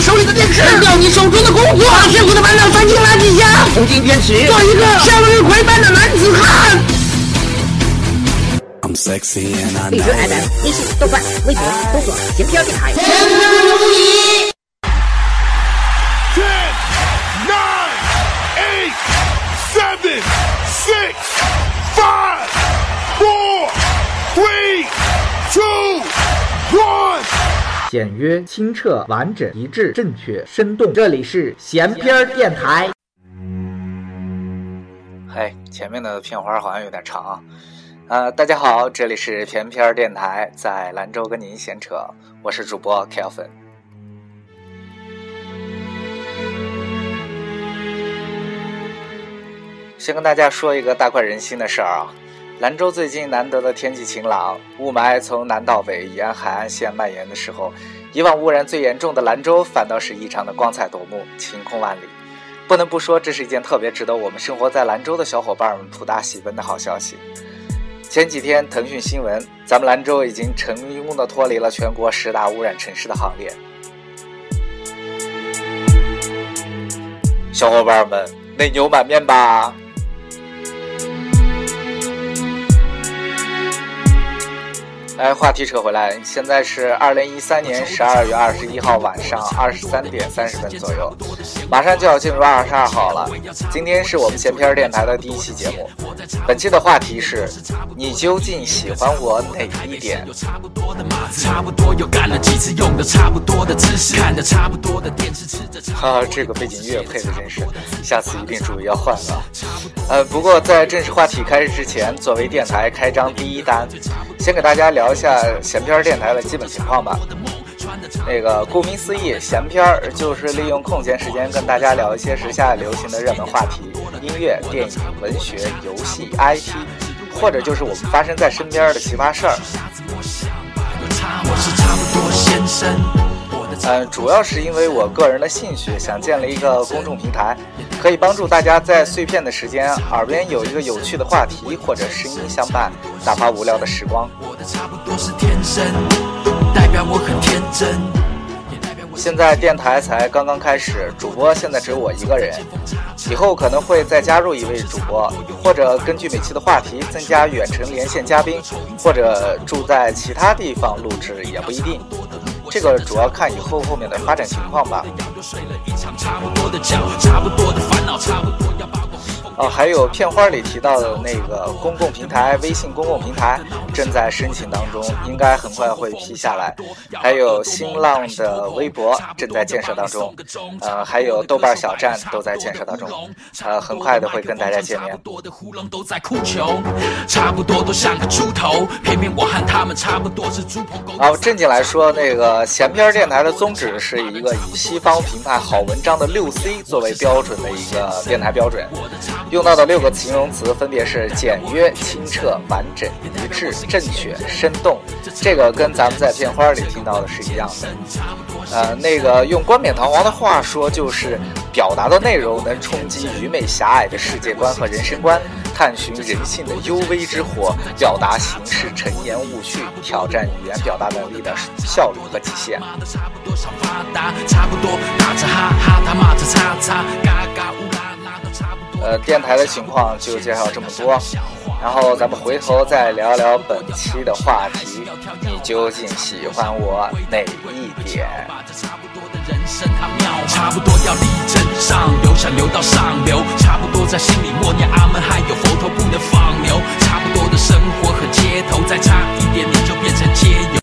你手里的电池，扔掉你手中的工作，把辛苦的烦恼塞进垃圾箱，充进电池，做一个向日葵般的男子汉。荔枝 FM、微信、豆瓣、微博搜索“闲篇电台”。Ten, nine, eight, seven, six, five, four, three, two, one. 简约、清澈、完整、一致、正确、生动。这里是闲篇儿电台。嘿，前面的片花好像有点长啊。呃，大家好，这里是闲片儿电台，在兰州跟您闲扯，我是主播 Kelvin。先跟大家说一个大快人心的事儿啊，兰州最近难得的天气晴朗，雾霾从南到北沿海岸线蔓延的时候，以往污染最严重的兰州反倒是异常的光彩夺目，晴空万里。不能不说，这是一件特别值得我们生活在兰州的小伙伴们普大喜奔的好消息。前几天，腾讯新闻，咱们兰州已经成功的脱离了全国十大污染城市的行列。小伙伴们，内牛满面吧！来，话题扯回来，现在是二零一三年十二月二十一号晚上二十三点三十分左右，马上就要进入二十二号了。今天是我们闲篇电台的第一期节目，本期的话题是：你究竟喜欢我哪一点？差不多又干了几次，用的差不多的姿势，看着差不多的电视，吃着差哈、这个背景音乐配的真是，下次一定注意要换了。呃，不过在正式话题开始之前，作为电台开张第一单，先给大家聊一下闲篇电台的基本情况吧。那个顾名思义，闲篇儿就是利用空闲时间跟大家聊一些时下流行的热门话题，音乐、电影、文学、游戏、IT，或者就是我们发生在身边的奇葩事儿。嗯，主要是因为我个人的兴趣，想建立一个公众平台，可以帮助大家在碎片的时间，耳边有一个有趣的话题或者声音相伴，打发无聊的时光。现在电台才刚刚开始，主播现在只有我一个人，以后可能会再加入一位主播，或者根据每期的话题增加远程连线嘉宾，或者住在其他地方录制也不一定。这个主要看以后后面的发展情况吧。差不多。哦，还有片花里提到的那个公共平台，微信公共平台正在申请当中，应该很快会批下来。还有新浪的微博正在建设当中，呃，还有豆瓣小站都在建设当中，呃，很快的会跟大家见面。啊，正经来说，那个闲篇电台的宗旨是一个以西方评判好文章的六 C 作为标准的一个电台标准，用到的六个形容词分别是简约、清澈、完整、一致、正确、生动。这个跟咱们在片花里听到的是一样的。呃，那个用冠冕堂皇的话说，就是表达的内容能冲击愚昧狭隘的世界观和人生观，探寻人性的幽微之火，表达形式陈言勿去，挑战语言表达能力的效率和极限。呃，电台的情况就介绍这么多，然后咱们回头再聊聊本期的话题，你究竟喜欢我哪一点？人生他妙，差不多要力争上游，想流到上流，差不多在心里默念阿门，还有佛头不能放牛，差不多的生活和街头，再差一点你就变成街友。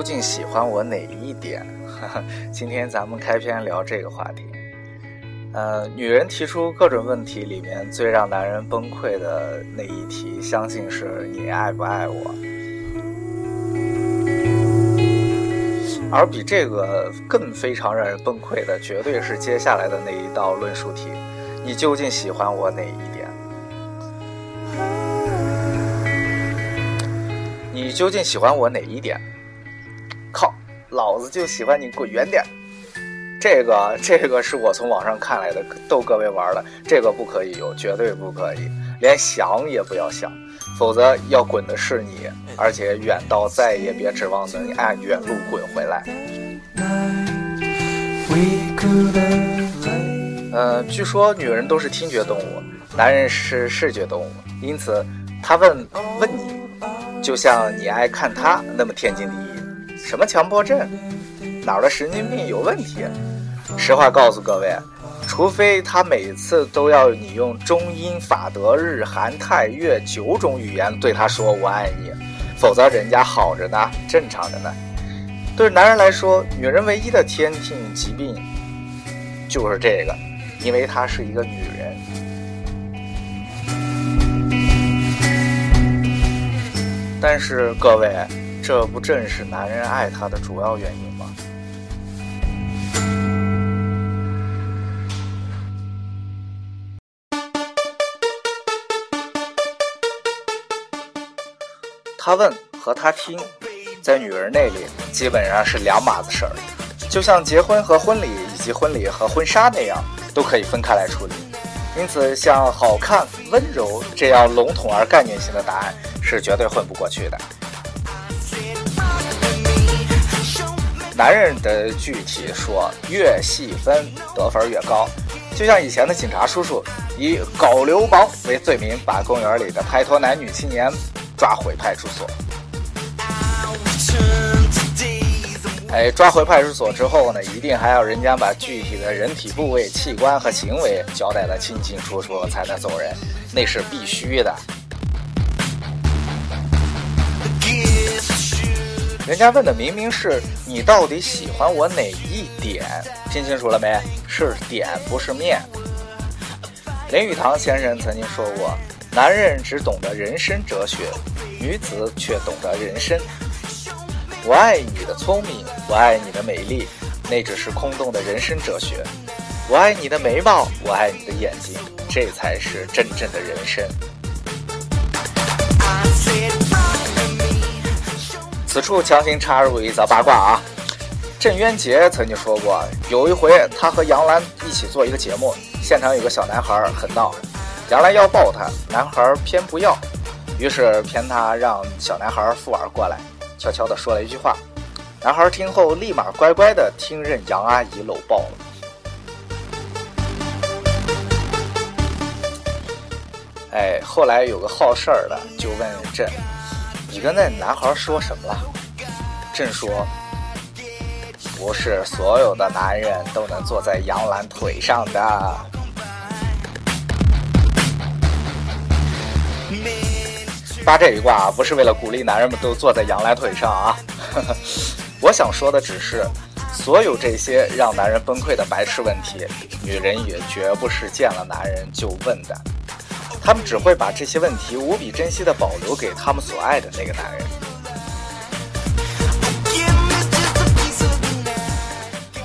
究竟喜欢我哪一点？今天咱们开篇聊这个话题。呃，女人提出各种问题里面最让男人崩溃的那一题，相信是你爱不爱我？而比这个更非常让人崩溃的，绝对是接下来的那一道论述题：你究竟喜欢我哪一点？你究竟喜欢我哪一点？靠，老子就喜欢你滚远点！这个，这个是我从网上看来的，逗各位玩的。这个不可以有，绝对不可以，连想也不要想，否则要滚的是你，而且远到再也别指望能按原路滚回来。呃，据说女人都是听觉动物，男人是视觉动物，因此他问问你，就像你爱看他那么天经地义。什么强迫症？哪儿的神经病有问题？实话告诉各位，除非他每次都要你用中英法德日韩泰越九种语言对他说“我爱你”，否则人家好着呢，正常着呢。对男人来说，女人唯一的天性疾病就是这个，因为她是一个女人。但是各位，这不正是男人爱她的主要原因吗？他问和他听，在女人那里基本上是两码子事儿，就像结婚和婚礼以及婚礼和婚纱那样，都可以分开来处理。因此，像好看、温柔这样笼统而概念性的答案是绝对混不过去的。男人的具体说，越细分得分越高。就像以前的警察叔叔以搞流氓为罪名，把公园里的拍拖男女青年。抓回派出所。哎，抓回派出所之后呢，一定还要人家把具体的人体部位、器官和行为交代的清清楚楚，才能走人，那是必须的。人家问的明明是你到底喜欢我哪一点？听清楚了没？是点，不是面。林语堂先生曾经说过。男人只懂得人生哲学，女子却懂得人生。我爱你的聪明，我爱你的美丽，那只是空洞的人生哲学。我爱你的眉毛，我爱你的眼睛，这才是真正的人生。此处强行插入一则八卦啊！郑渊洁曾经说过，有一回他和杨澜一起做一个节目，现场有个小男孩很闹。杨澜要抱他，男孩偏不要，于是骗他让小男孩附耳过来，悄悄地说了一句话。男孩听后立马乖乖地听任杨阿姨搂抱了。哎，后来有个好事儿的就问朕：“你跟那男孩说什么了？”朕说：“不是所有的男人都能坐在杨澜腿上的。”发这一卦不是为了鼓励男人们都坐在杨澜腿上啊！我想说的只是，所有这些让男人崩溃的白痴问题，女人也绝不是见了男人就问的，他们只会把这些问题无比珍惜的保留给他们所爱的那个男人。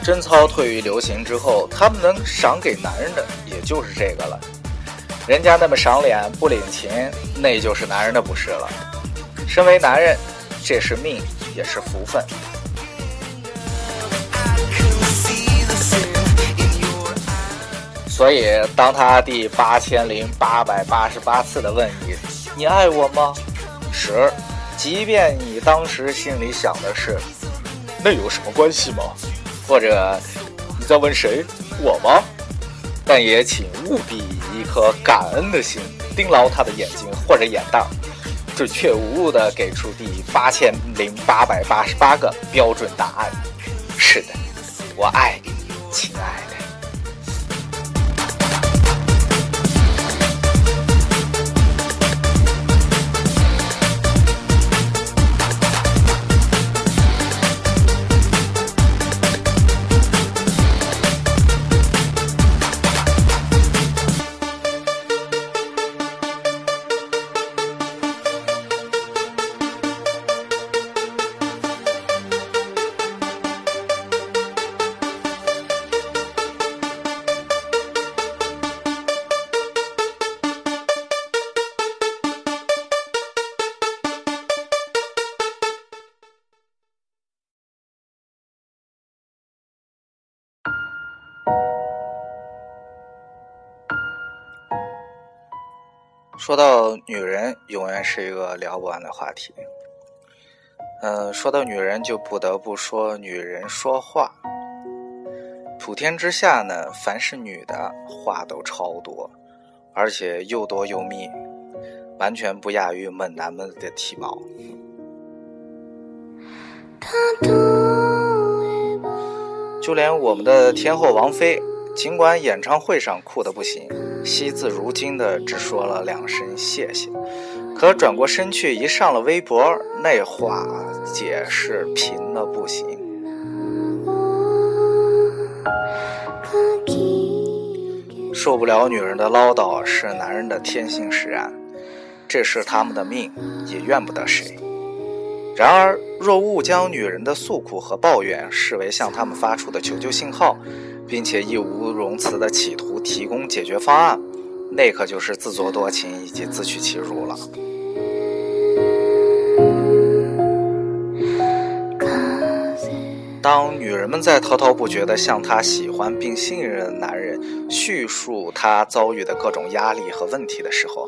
贞操退于流行之后，他们能赏给男人的也就是这个了。人家那么赏脸不领情，那就是男人的不是了。身为男人，这是命也是福分。所以，当他第八千零八百八十八次的问你“你爱我吗”时，即便你当时心里想的是“那有什么关系吗”，或者你在问谁我吗？但也请务必以一颗感恩的心盯牢他的眼睛或者眼袋，准确无误地给出第八千零八百八十八个标准答案。是的，我爱你，亲爱的。说到女人，永远是一个聊不完的话题。嗯，说到女人，就不得不说女人说话。普天之下呢，凡是女的话都超多，而且又多又密，完全不亚于猛男们的体毛。就连我们的天后王菲，尽管演唱会上酷的不行，惜字如金的只说了两声谢谢，可转过身去一上了微博，那话解释贫的不行。受不了女人的唠叨是男人的天性使然，这是他们的命，也怨不得谁。然而，若误将女人的诉苦和抱怨视为向他们发出的求救信号，并且义无容辞地企图提供解决方案，那可就是自作多情以及自取其辱了。当女人们在滔滔不绝地向她喜欢并信任的男人叙述她遭遇的各种压力和问题的时候，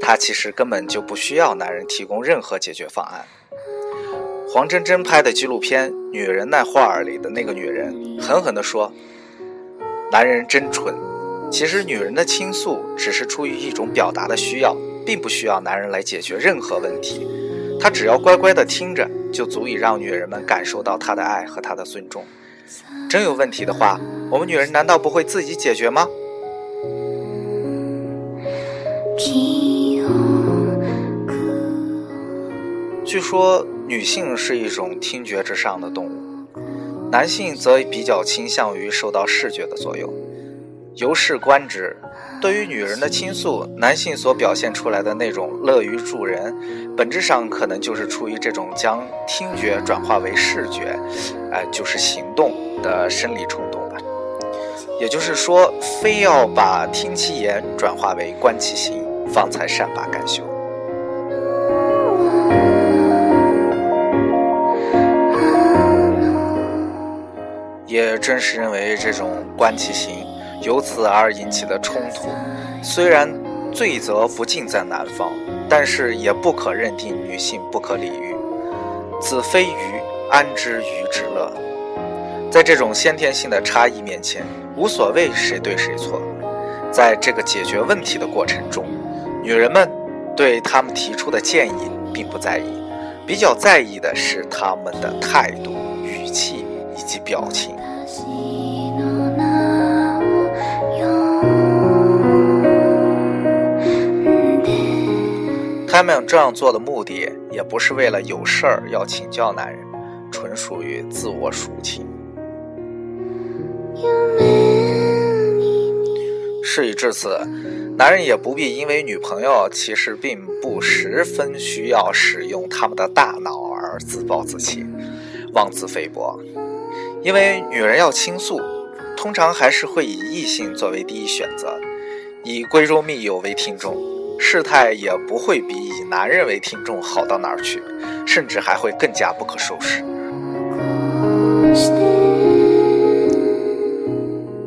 她其实根本就不需要男人提供任何解决方案。黄真真拍的纪录片《女人那话儿》里的那个女人狠狠地说：“男人真蠢。”其实，女人的倾诉只是出于一种表达的需要，并不需要男人来解决任何问题。她只要乖乖的听着，就足以让女人们感受到她的爱和她的尊重。真有问题的话，我们女人难道不会自己解决吗？据说。女性是一种听觉之上的动物，男性则比较倾向于受到视觉的作用。由是观之，对于女人的倾诉，男性所表现出来的那种乐于助人，本质上可能就是出于这种将听觉转化为视觉，哎，就是行动的生理冲动吧。也就是说，非要把听其言转化为观其行，方才善罢甘休。也正是因为这种观其行，由此而引起的冲突，虽然罪责不尽在男方，但是也不可认定女性不可理喻。子非鱼，安知鱼之乐？在这种先天性的差异面前，无所谓谁对谁错。在这个解决问题的过程中，女人们对他们提出的建议并不在意，比较在意的是他们的态度、语气以及表情。他们这样做的目的，也不是为了有事儿要请教男人，纯属于自我抒情。事已至此，男人也不必因为女朋友其实并不十分需要使用他们的大脑而自暴自弃、妄自菲薄。因为女人要倾诉，通常还是会以异性作为第一选择，以闺中密友为听众，事态也不会比以男人为听众好到哪儿去，甚至还会更加不可收拾。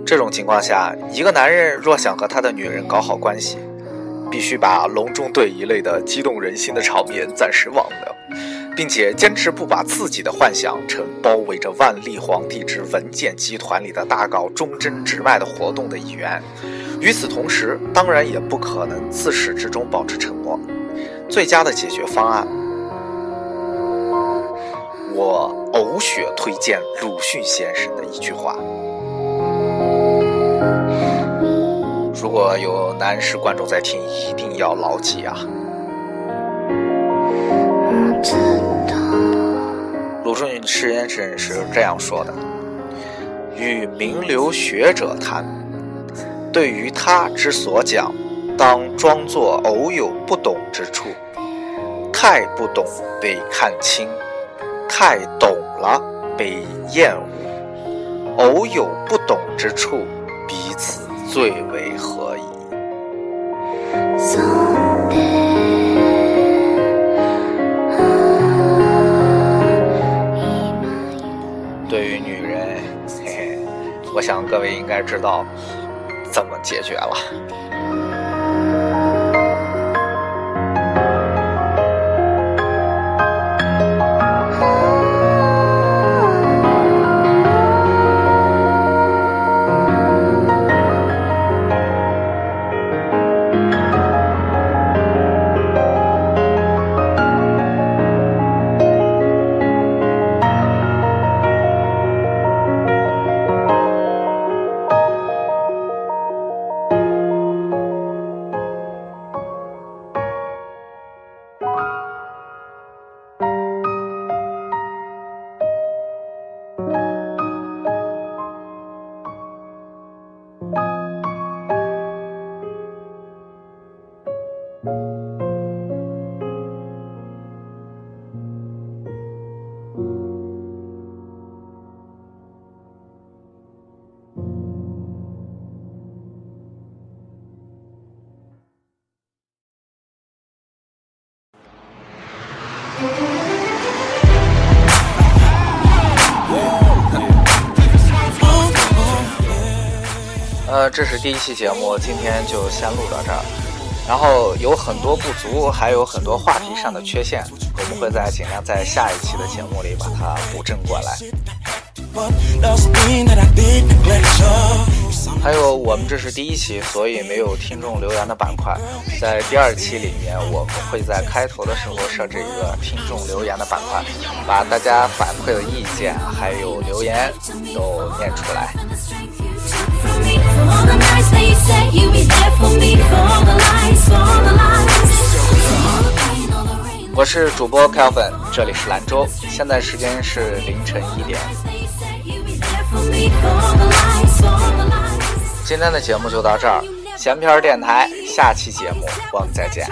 这种情况下，一个男人若想和他的女人搞好关系，必须把隆中对一类的激动人心的场面暂时忘掉。并且坚持不把自己的幻想成包围着万历皇帝之文件集团里的大搞忠贞直脉的活动的一员。与此同时，当然也不可能自始至终保持沉默。最佳的解决方案，我呕血推荐鲁迅先生的一句话：如果有男士观众在听，一定要牢记啊！鲁迅先生是这样说的：“与名流学者谈，对于他之所讲，当装作偶有不懂之处。太不懂被看轻，太懂了被厌恶。偶有不懂之处，彼此最为合宜。”我想各位应该知道怎么解决了。这是第一期节目，今天就先录到这儿。然后有很多不足，还有很多话题上的缺陷，我们会在尽量在下一期的节目里把它补正过来。还有，我们这是第一期，所以没有听众留言的板块。在第二期里面，我们会在开头的时候设置一个听众留言的板块，把大家反馈的意见还有留言都念出来。我是主播 Kelvin，这里是兰州，现在时间是凌晨一点。今天的节目就到这儿，闲篇电台，下期节目我们再见。